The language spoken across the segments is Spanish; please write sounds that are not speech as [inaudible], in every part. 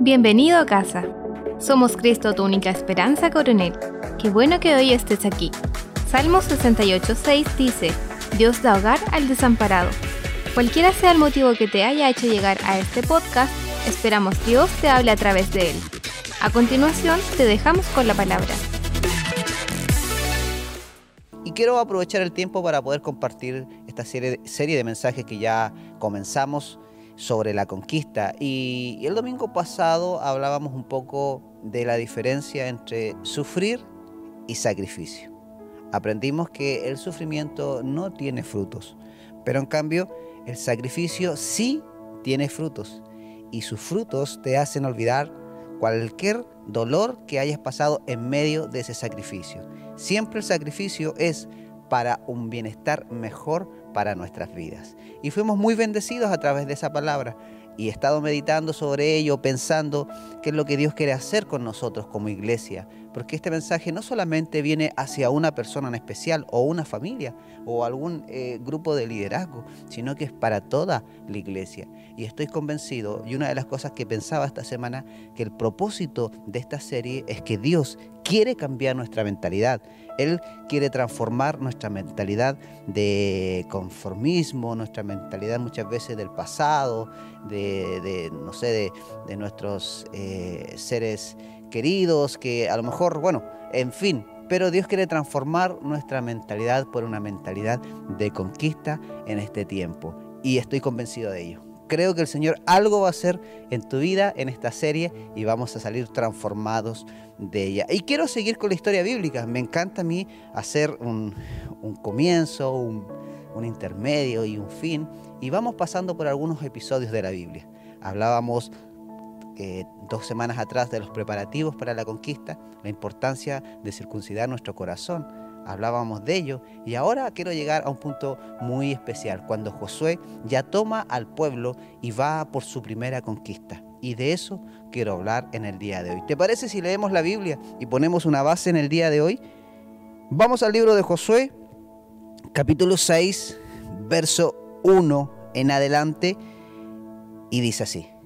Bienvenido a casa. Somos Cristo, tu única esperanza, coronel. Qué bueno que hoy estés aquí. Salmo 68.6 dice, Dios da hogar al desamparado. Cualquiera sea el motivo que te haya hecho llegar a este podcast, esperamos Dios te hable a través de él. A continuación, te dejamos con la palabra. Y quiero aprovechar el tiempo para poder compartir esta serie, serie de mensajes que ya comenzamos sobre la conquista. Y, el domingo pasado hablábamos un poco de la diferencia entre sufrir y sacrificio. Aprendimos que el sufrimiento no tiene frutos, pero en cambio el sacrificio sí tiene frutos y sus frutos te hacen olvidar cualquier dolor que hayas pasado en medio de ese sacrificio. Siempre el sacrificio es para un bienestar mejor para nuestras vidas. Y fuimos muy bendecidos a través de esa palabra. Y he estado meditando sobre ello, pensando qué es lo que Dios quiere hacer con nosotros como iglesia. Porque este mensaje no solamente viene hacia una persona en especial o una familia o algún eh, grupo de liderazgo, sino que es para toda la iglesia. Y estoy convencido, y una de las cosas que pensaba esta semana, que el propósito de esta serie es que Dios quiere cambiar nuestra mentalidad. Él quiere transformar nuestra mentalidad de conformismo, nuestra mentalidad muchas veces del pasado, de, no sé, de, nuestros eh, seres queridos, que a lo mejor, bueno, en fin, pero Dios quiere transformar nuestra mentalidad por una mentalidad de conquista en este tiempo. Y estoy convencido de ello creo que el Señor algo va a hacer en tu vida, en esta serie, y vamos a salir transformados de ella. Y quiero seguir con la historia bíblica. Me encanta a mí hacer un, comienzo, un, intermedio y un fin. Y vamos pasando por algunos episodios de la Biblia. Hablábamos dos semanas atrás de los preparativos para la conquista, la importancia de circuncidar nuestro corazón hablábamos de ello, y ahora quiero llegar a un punto muy especial, cuando Josué ya toma al pueblo y va por su primera conquista. Y de eso quiero hablar en el día de hoy. ¿Te parece si leemos la Biblia y ponemos una base en el día de hoy? Vamos al libro de Josué, capítulo 6, verso 1 en adelante, y dice así.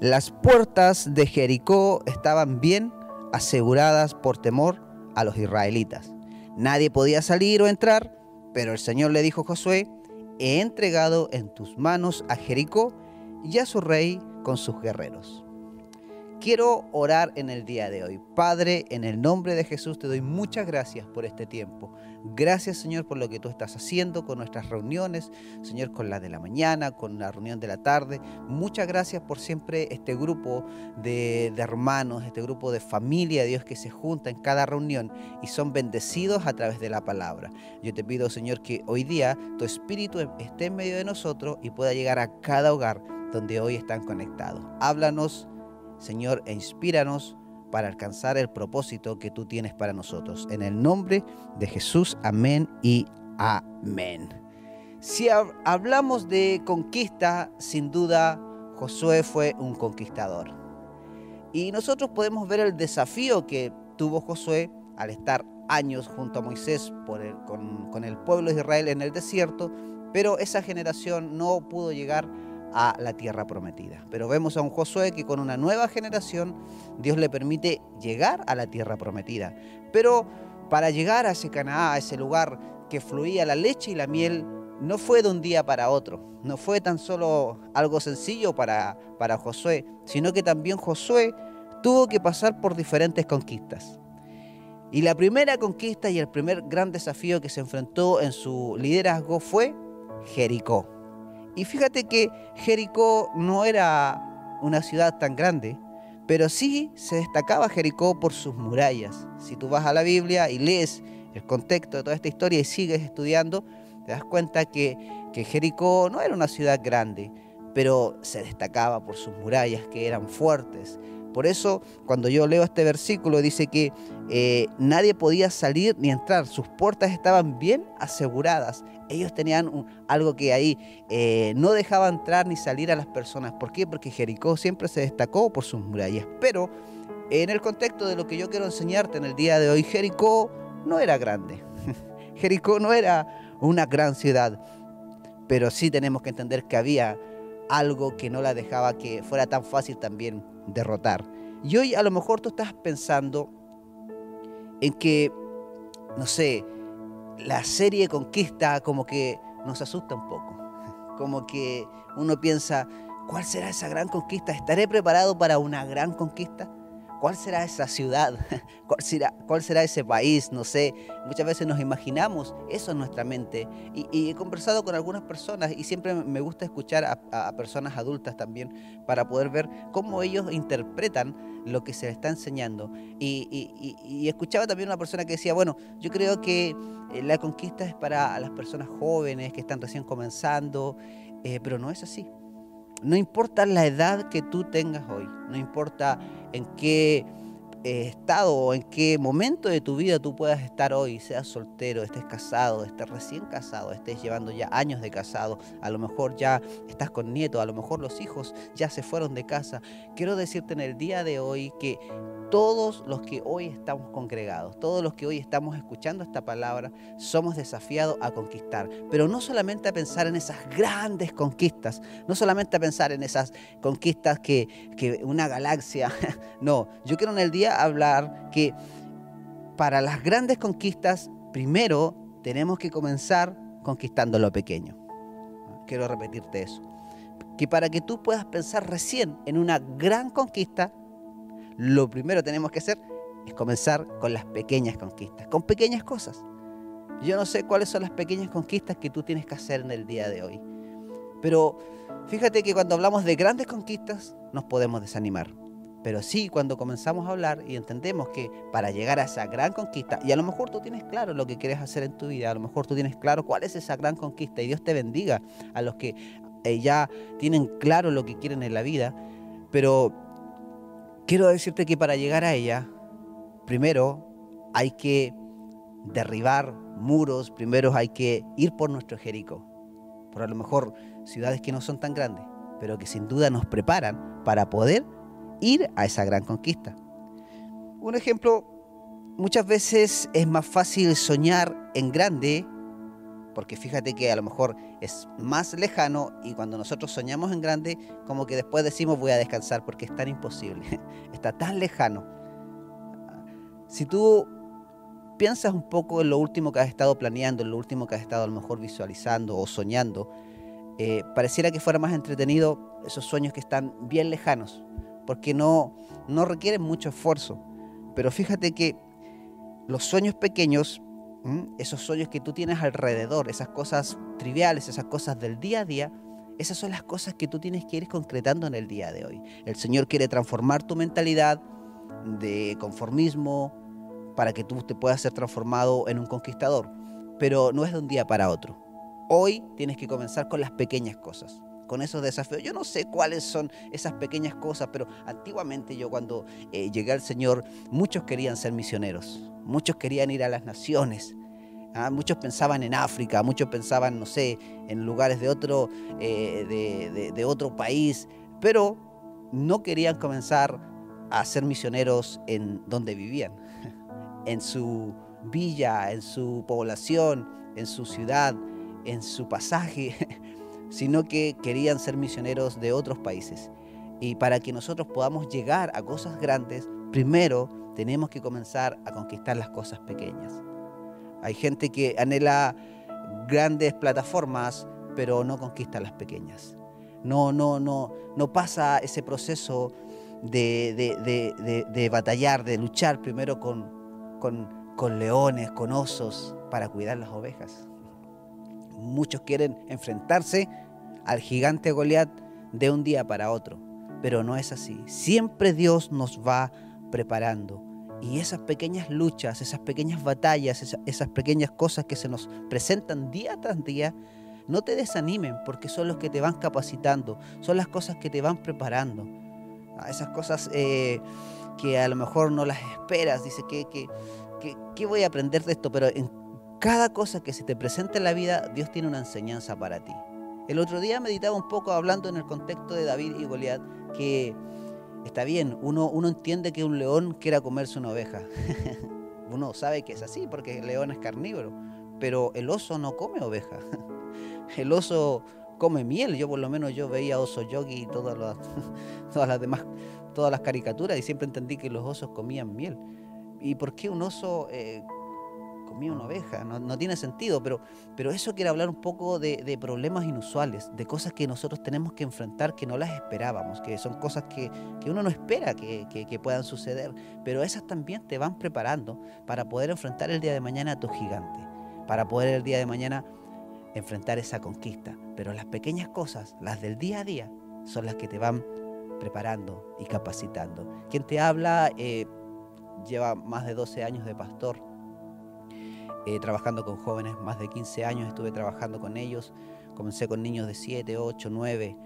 Las puertas de Jericó estaban bien aseguradas por temor a los israelitas. Nadie podía salir o entrar, pero el Señor le dijo a Josué, he entregado en tus manos a Jericó y a su rey con sus guerreros. Quiero orar en el día de hoy. Padre, en el nombre de Jesús te doy muchas gracias por este tiempo. Gracias Señor por lo que tú estás haciendo con nuestras reuniones, Señor, con la de la mañana, con la reunión de la tarde. Muchas gracias por siempre este grupo de, hermanos, este grupo de familia, Dios, que se junta en cada reunión y son bendecidos a través de la palabra. Yo te pido, Señor, que hoy día tu Espíritu esté en medio de nosotros y pueda llegar a cada hogar donde hoy están conectados. Háblanos Señor, e inspíranos para alcanzar el propósito que tú tienes para nosotros. En el nombre de Jesús, amén y amén. Si hablamos de conquista, sin duda Josué fue un conquistador. Y nosotros podemos ver el desafío que tuvo Josué al estar años junto a Moisés con, el pueblo de Israel en el desierto, pero esa generación no pudo llegar a la tierra prometida. Pero vemos a un Josué que con una nueva generación Dios le permite llegar a la tierra prometida. Pero para llegar a ese Canaá, a ese lugar que fluía la leche y la miel, no fue de un día para otro, no fue tan solo algo sencillo para, para Josué, sino que también Josué tuvo que pasar por diferentes conquistas. Y la primera conquista y el primer gran desafío que se enfrentó en su liderazgo fue Jericó. Y fíjate que Jericó no era una ciudad tan grande, pero sí se destacaba Jericó por sus murallas. Si tú vas a la Biblia y lees el contexto de toda esta historia y sigues estudiando, te das cuenta que, que Jericó no era una ciudad grande, pero se destacaba por sus murallas que eran fuertes, por eso, cuando yo leo este versículo, dice que eh, nadie podía salir ni entrar, sus puertas estaban bien aseguradas. Ellos tenían algo que ahí eh, no dejaba entrar ni salir a las personas. ¿Por qué? Porque Jericó siempre se destacó por sus murallas. Pero en el contexto de lo que yo quiero enseñarte en el día de hoy, Jericó no era grande. [laughs] Jericó no era una gran ciudad. Pero sí tenemos que entender que había algo que no la dejaba que fuera tan fácil también derrotar. Y hoy a lo mejor tú estás pensando en que, no sé, la serie Conquista como que nos asusta un poco. Como que uno piensa, ¿cuál será esa gran conquista? ¿Estaré preparado para una gran conquista? ¿Cuál será esa ciudad? [laughs] ¿Cuál será, ¿Cuál será ese país? No sé. Muchas veces nos imaginamos eso en nuestra mente. Y, he conversado con algunas personas y siempre me gusta escuchar a, personas adultas también para poder ver cómo ellos interpretan lo que se les está enseñando. Y, escuchaba también una persona que decía, bueno, yo creo que eh, la conquista es para las personas jóvenes que están recién comenzando, eh, pero no es así. No importa la edad que tú tengas hoy, no importa en qué estado o en qué momento de tu vida tú puedas estar hoy, seas soltero, estés casado, estés recién casado, estés llevando ya años de casado, a lo mejor ya estás con nietos, a lo mejor los hijos ya se fueron de casa. Quiero decirte en el día de hoy que todos los que hoy estamos congregados, todos los que hoy estamos escuchando esta palabra, somos desafiados a conquistar. Pero no solamente a pensar en esas grandes conquistas, no solamente a pensar en esas conquistas que, que una galaxia, [laughs] no, yo quiero en el día hablar que para las grandes conquistas, primero tenemos que comenzar conquistando lo pequeño. Quiero repetirte eso. Que para que tú puedas pensar recién en una gran conquista, lo primero que tenemos que hacer es comenzar con las pequeñas conquistas, con pequeñas cosas. Yo no sé cuáles son las pequeñas conquistas que tú tienes que hacer en el día de hoy. Pero fíjate que cuando hablamos de grandes conquistas nos podemos desanimar. Pero sí, cuando comenzamos a hablar y entendemos que para llegar a esa gran conquista, y a lo mejor tú tienes claro lo que quieres hacer en tu vida, a lo mejor tú tienes claro cuál es esa gran conquista, y Dios te bendiga a los que eh, ya tienen claro lo que quieren en la vida, pero quiero decirte que para llegar a ella, primero hay que derribar muros, primero hay que ir por nuestro Jericó, por a lo mejor ciudades que no son tan grandes, pero que sin duda nos preparan para poder ir a esa gran conquista. Un ejemplo, muchas veces es más fácil soñar en grande porque fíjate que a lo mejor es más lejano y cuando nosotros soñamos en grande, como que después decimos voy a descansar porque es tan imposible, [laughs] está tan lejano. Si tú piensas un poco en lo último que has estado planeando, en lo último que has estado a lo mejor visualizando o soñando, eh, pareciera que fuera más entretenido esos sueños que están bien lejanos, porque no, no requieren mucho esfuerzo. Pero fíjate que los sueños pequeños esos sueños que tú tienes alrededor, esas cosas triviales, esas cosas del día a día, esas son las cosas que tú tienes que ir concretando en el día de hoy. El Señor quiere transformar tu mentalidad de conformismo para que tú te puedas ser transformado en un conquistador, pero no es de un día para otro. Hoy tienes que comenzar con las pequeñas cosas con esos desafíos. Yo no sé cuáles son esas pequeñas cosas, pero antiguamente yo cuando eh, llegué al Señor, muchos querían ser misioneros, muchos querían ir a las naciones. ¿ah? muchos pensaban en África, muchos pensaban, no sé, en lugares de otro, eh, de otro país, pero no querían comenzar a ser misioneros en donde vivían, [laughs] en su villa, en su población, en su ciudad, en su pasaje. [laughs] sino que querían ser misioneros de otros países. Y para que nosotros podamos llegar a cosas grandes, primero tenemos que comenzar a conquistar las cosas pequeñas. Hay gente que anhela grandes plataformas, pero no conquista las pequeñas. No, no, no, no pasa ese proceso de, de, batallar, de luchar primero con, con, con leones, con osos, para cuidar las ovejas. Muchos quieren enfrentarse al gigante Goliat de un día para otro, pero no es así. Siempre Dios nos va preparando. Y esas pequeñas luchas, esas pequeñas batallas, esas, pequeñas cosas que se nos presentan día tras día, no te desanimen porque son los que te van capacitando, son las cosas que te van preparando. Ah, esas cosas eh, que a lo mejor no las esperas, dice que, que, voy a aprender de esto, pero en cada cosa que se te presenta en la vida, Dios tiene una enseñanza para ti. El otro día meditaba un poco hablando en el contexto de David y Goliat, que está bien, uno, uno entiende que un león quiera comerse una oveja. [laughs] uno sabe que es así porque el león es carnívoro, pero el oso no come oveja. [laughs] El oso come miel. Yo por lo menos yo veía oso yogi y todas las, [laughs] todas las demás, todas las caricaturas y siempre entendí que los osos comían miel. ¿Y por qué un oso eh, comía una oveja? No, tiene sentido, pero, pero eso quiere hablar un poco de, problemas inusuales, de cosas que nosotros tenemos que enfrentar que no las esperábamos, que son cosas que, uno no espera que, que puedan suceder, pero esas también te van preparando para poder enfrentar el día de mañana a tu gigante, para poder el día de mañana enfrentar esa conquista. Pero las pequeñas cosas, las del día a día, son las que te van preparando y capacitando. Quien te habla eh, lleva más de 12 años de pastor, eh, trabajando con jóvenes, más de 15 años estuve trabajando con ellos. Comencé con niños de 7, 8, 9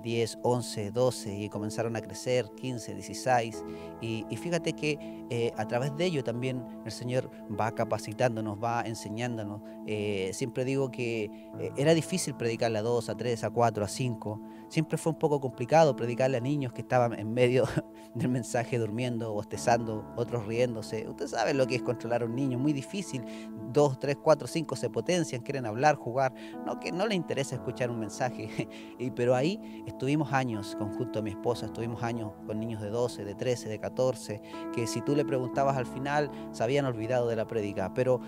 10, 11, 12 y comenzaron a crecer, 15, 16. Y, fíjate que eh, a través de ello también el Señor va capacitándonos, va enseñándonos. Eh, siempre digo que eh, era difícil predicarle a 2, a 3, a 4, a 5. Siempre fue un poco complicado predicarle a niños que estaban en medio [laughs] del mensaje durmiendo, bostezando, otros riéndose. Usted sabe lo que es controlar a un niño, muy difícil. 2, 3, 4, 5 se potencian, quieren hablar, jugar. No que no le interesa escuchar un mensaje. [laughs] y, pero ahí Estuvimos años con, junto a mi esposa, estuvimos años con niños de 12, de 13, de 14, que si tú le preguntabas al final se habían olvidado de la prédica, pero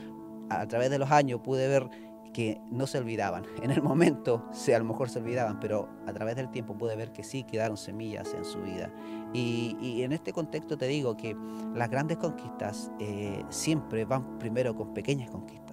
a través de los años pude ver que no se olvidaban. [laughs] En el momento se, a lo mejor se olvidaban, pero a través del tiempo pude ver que sí quedaron semillas en su vida. Y, en este contexto te digo que las grandes conquistas eh, siempre van primero con pequeñas conquistas.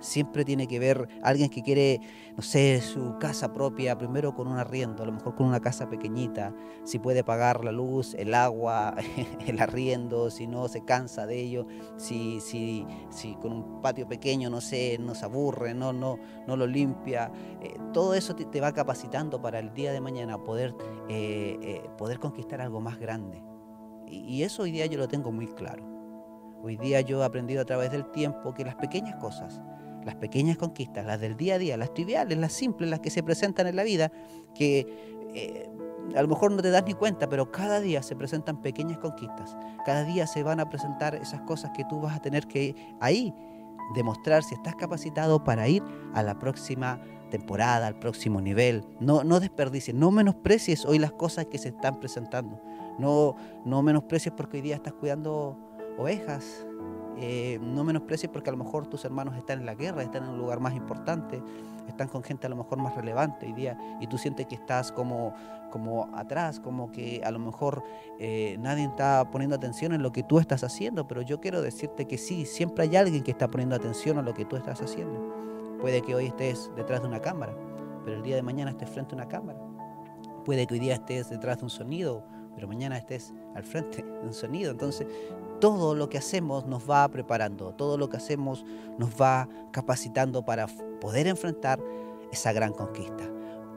Siempre tiene que ver alguien que quiere, no sé, su casa propia, primero con un arriendo, a lo mejor con una casa pequeñita, si puede pagar la luz, el agua, [laughs] el arriendo, si no se cansa de ello, si, si, si con un patio pequeño, no sé, no se aburre, no, no, no lo limpia. Eh, todo eso te, va capacitando para el día de mañana poder, eh, eh, poder conquistar algo más grande. Y, y eso hoy día yo lo tengo muy claro. Hoy día yo he aprendido a través del tiempo que las pequeñas cosas, las pequeñas conquistas, las del día a día, las triviales, las simples, las que se presentan en la vida, que eh, a lo mejor no te das ni cuenta, pero cada día se presentan pequeñas conquistas, cada día se van a presentar esas cosas que tú vas a tener que ahí demostrar si estás capacitado para ir a la próxima temporada, al próximo nivel. No, no desperdicies, no menosprecies hoy las cosas que se están presentando. No, no menosprecies porque hoy día estás cuidando ovejas, eh, no menosprecies porque a lo mejor tus hermanos están en la guerra, están en un lugar más importante, están con gente a lo mejor más relevante hoy día y tú sientes que estás como, como atrás, como que a lo mejor eh, nadie está poniendo atención en lo que tú estás haciendo, pero yo quiero decirte que sí, siempre hay alguien que está poniendo atención a lo que tú estás haciendo. Puede que hoy estés detrás de una cámara, pero el día de mañana estés frente a una cámara. Puede que hoy día estés detrás de un sonido, pero mañana estés al frente [laughs] de un sonido. Entonces, todo lo que hacemos nos va preparando, todo lo que hacemos nos va capacitando para poder enfrentar esa gran conquista.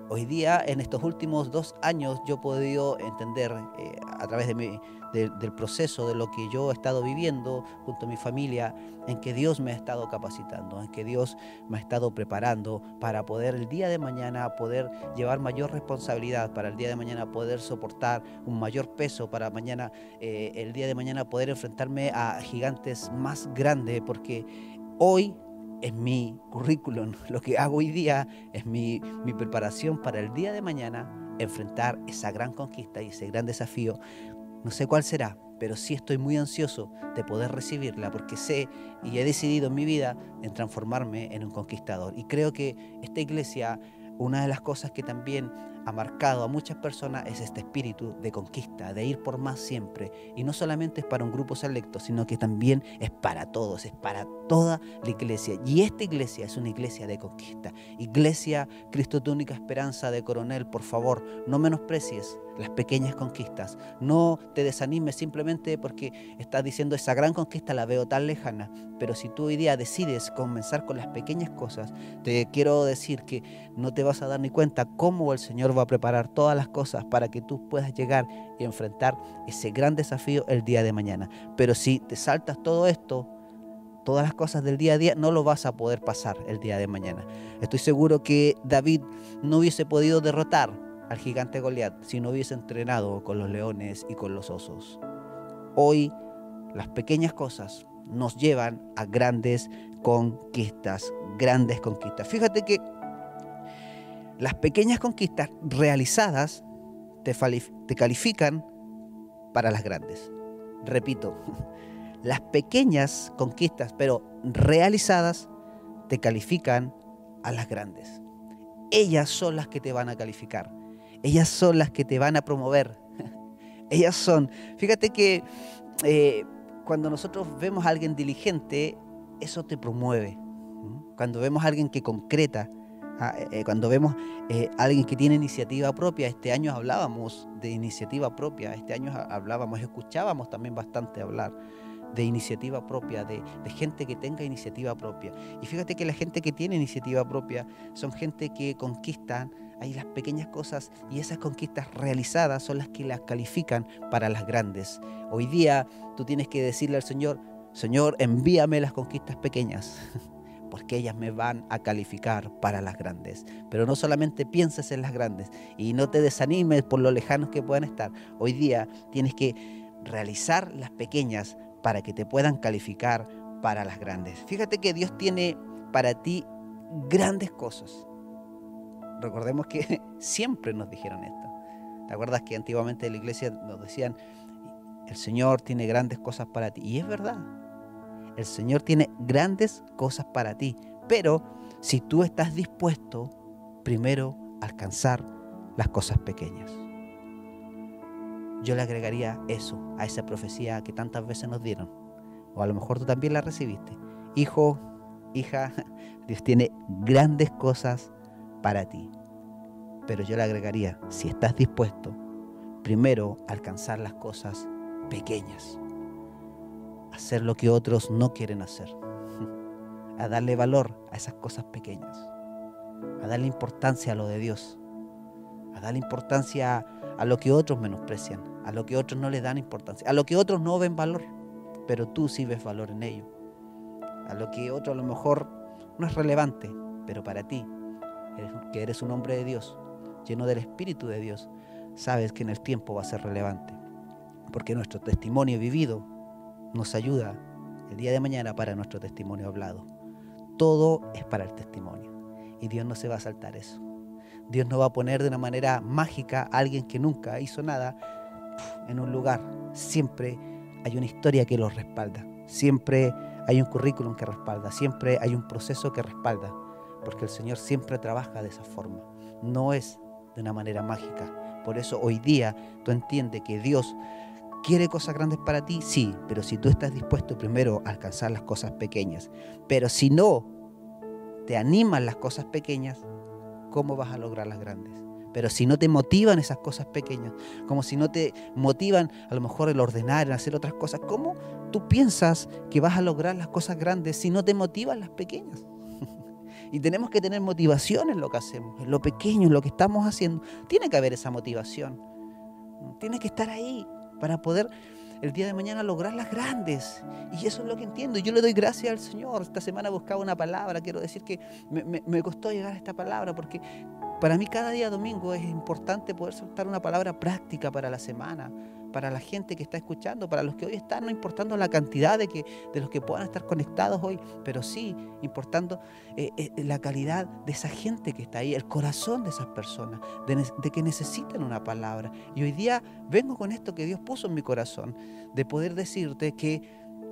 Hoy día, en estos últimos dos años, yo he podido entender eh, a través de mi, del proceso, de lo que yo he estado viviendo junto a mi familia, en que Dios me ha estado capacitando, en que Dios me ha estado preparando para poder el día de mañana poder llevar mayor responsabilidad, para el día de mañana poder soportar un mayor peso, para mañana, eh, el día de mañana poder enfrentarme a gigantes más grandes, porque hoy es mi currículum, [laughs] lo que hago hoy día es mi, mi preparación para el día de mañana enfrentar esa gran conquista y ese gran desafío no sé cuál será, pero sí estoy muy ansioso de poder recibirla porque sé y he decidido en mi vida en transformarme en un conquistador. Y creo que esta iglesia, una de las cosas que también ha marcado a muchas personas es este espíritu de conquista, de ir por más siempre. Y no solamente es para un grupo selecto, sino que también es para todos, es para toda la iglesia. Y esta iglesia es una iglesia de conquista. Iglesia Cristo tu única esperanza de coronel, por favor, no menosprecies las pequeñas conquistas. No te desanimes simplemente porque estás diciendo esa gran conquista la veo tan lejana. Pero si tú hoy día decides comenzar con las pequeñas cosas, te quiero decir que no te vas a dar ni cuenta cómo el Señor va a preparar todas las cosas para que tú puedas llegar y enfrentar ese gran desafío el día de mañana. Pero si te saltas todo esto, todas las cosas del día a día, no lo vas a poder pasar el día de mañana. Estoy seguro que David no hubiese podido derrotar al gigante Goliat si no hubiese entrenado con los leones y con los osos. Hoy las pequeñas cosas nos llevan a grandes conquistas, grandes conquistas. Fíjate que las pequeñas conquistas realizadas te, califican para las grandes. Repito, [laughs] las pequeñas conquistas, pero realizadas, te califican a las grandes. Ellas son las que te van a calificar. Ellas son las que te van a promover. [laughs] Ellas son. Fíjate que eh, cuando nosotros vemos a alguien diligente, eso te promueve. Cuando vemos a alguien que concreta, cuando vemos a alguien que tiene iniciativa propia, este año hablábamos de iniciativa propia, este año hablábamos, escuchábamos también bastante hablar de iniciativa propia, de, gente que tenga iniciativa propia. Y fíjate que la gente que tiene iniciativa propia son gente que conquistan ahí las pequeñas cosas y esas conquistas realizadas son las que las califican para las grandes. Hoy día tú tienes que decirle al Señor, Señor, envíame las conquistas pequeñas, [laughs] porque ellas me van a calificar para las grandes. Pero no solamente pienses en las grandes y no te desanimes por lo lejanos que puedan estar. Hoy día tienes que realizar las pequeñas para que te puedan calificar para las grandes. Fíjate que Dios tiene para ti grandes cosas. Recordemos que [laughs] siempre nos dijeron esto. ¿Te acuerdas que antiguamente en la iglesia nos decían, el Señor tiene grandes cosas para ti? Y es verdad, el Señor tiene grandes cosas para ti. Pero si tú estás dispuesto, primero alcanzar las cosas pequeñas yo le agregaría eso a esa profecía que tantas veces nos dieron. O a lo mejor tú también la recibiste. Hijo, hija, [laughs] Dios tiene grandes cosas para ti. Pero yo le agregaría, si estás dispuesto, primero alcanzar las cosas pequeñas. Hacer lo que otros no quieren hacer. [laughs] A darle valor a esas cosas pequeñas. A darle importancia a lo de Dios. A darle importancia a lo que otros menosprecian a lo que otros no le dan importancia, a lo que otros no ven valor, pero tú sí ves valor en ello. A lo que otro a lo mejor no es relevante, pero para ti, que eres un hombre de Dios, lleno del Espíritu de Dios, sabes que en el tiempo va a ser relevante, porque nuestro testimonio vivido nos ayuda el día de mañana para nuestro testimonio hablado. Todo es para el testimonio y Dios no se va a saltar eso. Dios no va a poner de una manera mágica a alguien que nunca hizo nada en un lugar, siempre hay una historia que lo respalda, siempre hay un currículum que respalda, siempre hay un proceso que respalda, porque el Señor siempre trabaja de esa forma, no es de una manera mágica. Por eso hoy día tú entiendes que Dios quiere cosas grandes para ti, sí, pero si tú estás dispuesto primero a alcanzar las cosas pequeñas, pero si no te animan las cosas pequeñas, ¿cómo vas a lograr las grandes? Pero si no te motivan esas cosas pequeñas, como si no te motivan a lo mejor el ordenar, el hacer otras cosas, ¿cómo tú piensas que vas a lograr las cosas grandes si no te motivan las pequeñas? [laughs] y tenemos que tener motivación en lo que hacemos, en lo pequeño, en lo que estamos haciendo. Tiene que haber esa motivación. Tiene que estar ahí para poder el día de mañana lograr las grandes. Y eso es lo que entiendo. Yo le doy gracias al Señor. Esta semana buscaba una palabra. Quiero decir que me, costó llegar a esta palabra porque para mí cada día domingo es importante poder soltar una palabra práctica para la semana, para la gente que está escuchando, para los que hoy están, no importando la cantidad de, que, de los que puedan estar conectados hoy, pero sí importando eh, eh, la calidad de esa gente que está ahí, el corazón de esas personas, de, que necesitan una palabra. Y hoy día vengo con esto que Dios puso en mi corazón, de poder decirte que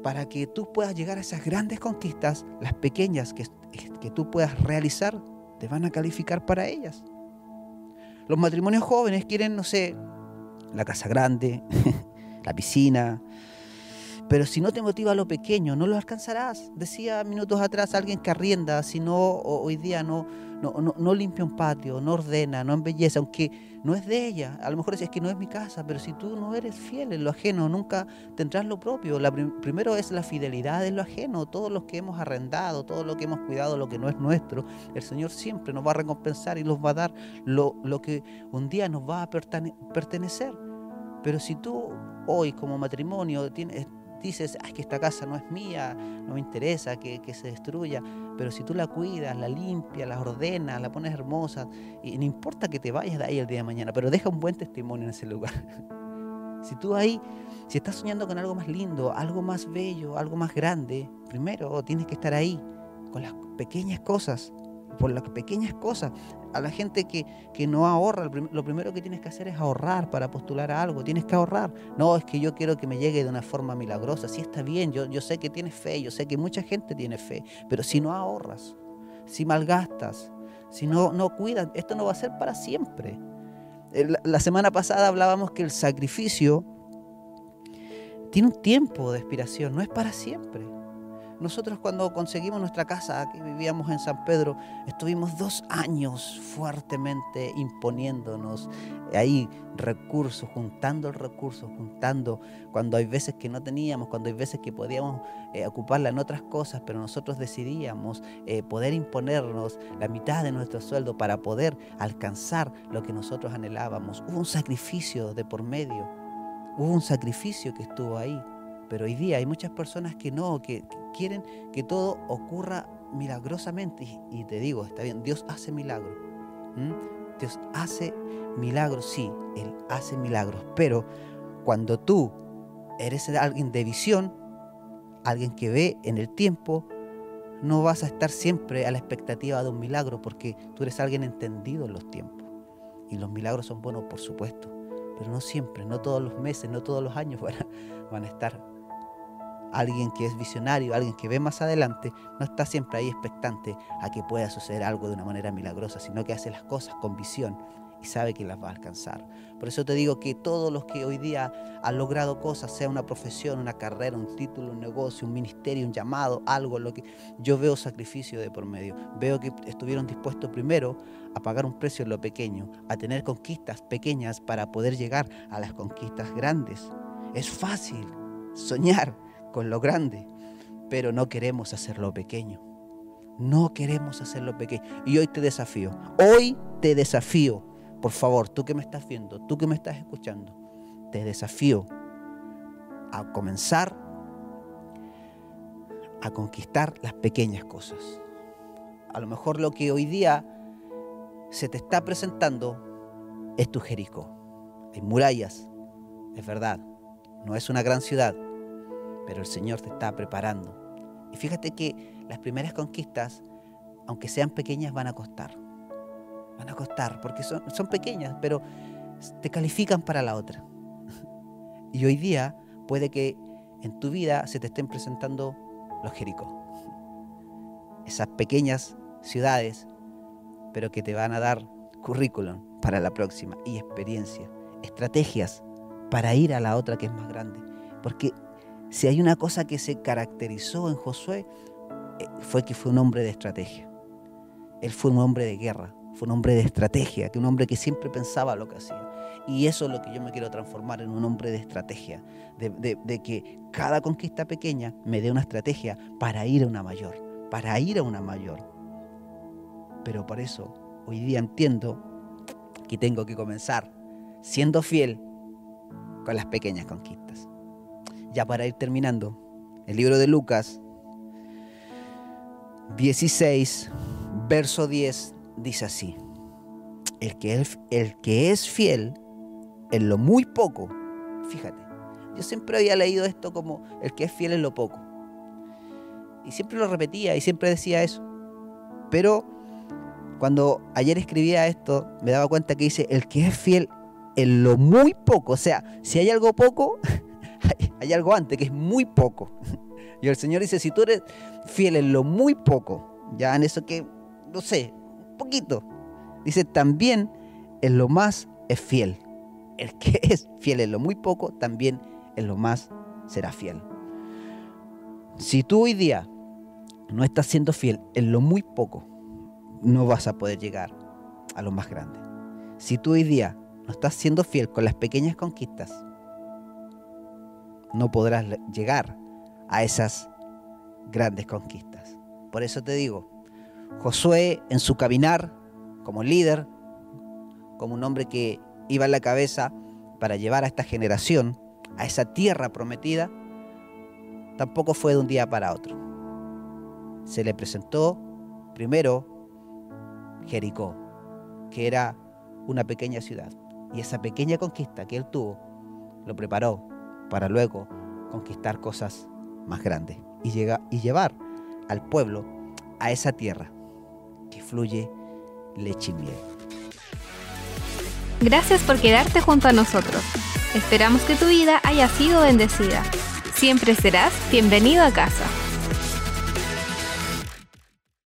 para que tú puedas llegar a esas grandes conquistas, las pequeñas que, que tú puedas realizar, te van a calificar para ellas. Los matrimonios jóvenes quieren, no sé, la casa grande, [laughs] la piscina, pero si no te motiva lo pequeño, no lo alcanzarás. Decía minutos atrás alguien que arrienda, si no hoy día no, no, limpia un patio, no ordena, no embellece, aunque no es de ella. A lo mejor es que no es mi casa, pero si tú no eres fiel en lo ajeno, nunca tendrás lo propio. La, primero es la fidelidad en lo ajeno. Todos los que hemos arrendado, todo lo que hemos cuidado, lo que no es nuestro, el Señor siempre nos va a recompensar y nos va a dar lo, lo que un día nos va a pertenecer. Pero si tú hoy como matrimonio tienes dices, ay, que esta casa no es mía, no me interesa que, se destruya, pero si tú la cuidas, la limpias, la ordenas, la pones hermosa, y no importa que te vayas de ahí el día de mañana, pero deja un buen testimonio en ese lugar. [laughs] si tú ahí, si estás soñando con algo más lindo, algo más bello, algo más grande, primero tienes que estar ahí, con las pequeñas cosas, por las pequeñas cosas. A la gente que, que no ahorra, lo primero que tienes que hacer es ahorrar para postular a algo. Tienes que ahorrar. No, es que yo quiero que me llegue de una forma milagrosa. Sí está bien, yo, yo sé que tienes fe, yo sé que mucha gente tiene fe, pero si no ahorras, si malgastas, si no, no cuidas, esto no va a ser para siempre. La semana pasada hablábamos que el sacrificio tiene un tiempo de expiración, no es para siempre. Nosotros cuando conseguimos nuestra casa, aquí vivíamos en San Pedro, estuvimos dos años fuertemente imponiéndonos ahí recursos, juntando recursos, juntando cuando hay veces que no teníamos, cuando hay veces que podíamos eh, ocuparla en otras cosas, pero nosotros decidíamos eh, poder imponernos la mitad de nuestro sueldo para poder alcanzar lo que nosotros anhelábamos. Hubo un sacrificio de por medio, hubo un sacrificio que estuvo ahí. Pero hoy día hay muchas personas que no, que, quieren que todo ocurra milagrosamente. Y, te digo, está bien, Dios hace milagros. Dios hace milagros, sí, Él hace milagros. Pero cuando tú eres alguien de visión, alguien que ve en el tiempo, no vas a estar siempre a la expectativa de un milagro porque tú eres alguien entendido en los tiempos. Y los milagros son buenos, por supuesto, pero no siempre, no todos los meses, no todos los años [laughs] van van a estar alguien que es visionario, alguien que ve más adelante, no está siempre ahí expectante a que pueda suceder algo de una manera milagrosa, sino que hace las cosas con visión y sabe que las va a alcanzar. Por eso te digo que todos los que hoy día han logrado cosas, sea una profesión, una carrera, un título, un negocio, un ministerio, un llamado, algo, lo que yo veo sacrificio de por medio. Veo que estuvieron dispuestos primero a pagar un precio en lo pequeño, a tener conquistas pequeñas para poder llegar a las conquistas grandes. Es fácil soñar, con lo grande, pero no queremos hacerlo pequeño. No queremos hacerlo pequeño. Y hoy te desafío, hoy te desafío, por favor, tú que me estás viendo, tú que me estás escuchando, te desafío a comenzar a conquistar las pequeñas cosas. A lo mejor lo que hoy día se te está presentando es tu Jericó. Hay murallas, es verdad, no es una gran ciudad, pero el Señor te está preparando. Y fíjate que las primeras conquistas, aunque sean pequeñas, van a costar. Van a costar, porque son, son pequeñas, pero te califican para la otra. [laughs] Y hoy día puede que en tu vida se te estén presentando los Jericó. [laughs] Esas pequeñas ciudades, pero que te van a dar currículum para la próxima y experiencia, estrategias para ir a la otra que es más grande. Porque si hay una cosa que se caracterizó en Josué, eh, fue que fue un hombre de estrategia. Él fue un hombre de guerra, fue un hombre de estrategia, que un hombre que siempre pensaba lo que hacía. Y eso es lo que yo me quiero transformar en un hombre de estrategia, de, que cada conquista pequeña me dé una estrategia para ir a una mayor, para ir a una mayor. Pero por eso hoy día entiendo que tengo que comenzar siendo fiel con las pequeñas conquistas. Ya para ir terminando, el libro de Lucas 16, verso 10 dice así, el que, es, el que es fiel en lo muy poco, fíjate, yo siempre había leído esto como el que es fiel en lo poco. Y siempre lo repetía y siempre decía eso. Pero cuando ayer escribía esto, me daba cuenta que dice, el que es fiel en lo muy poco, o sea, si hay algo poco, [laughs] hay, algo antes que es muy poco. [laughs] Y el Señor dice, si tú eres fiel en lo muy poco, ya en eso que, no sé, un poquito, dice, también en lo más es fiel. El que [laughs] es fiel en lo muy poco, también en lo más será fiel. Si tú hoy día no estás siendo fiel en lo muy poco, no vas a poder llegar a lo más grande. Si tú hoy día no estás siendo fiel con las pequeñas conquistas, no podrás llegar a esas grandes conquistas. Por eso te digo, Josué en su caminar como líder, como un hombre que iba en la cabeza para llevar a esta generación a esa tierra prometida, tampoco fue de un día para otro. Se le presentó primero Jericó, que era una pequeña ciudad. Y esa pequeña conquista que él tuvo, lo preparó para luego conquistar cosas más grandes y, y llevar al pueblo a esa tierra, que fluye leche. Gracias por quedarte junto a nosotros. Esperamos que tu vida haya sido bendecida. Siempre serás bienvenido a casa.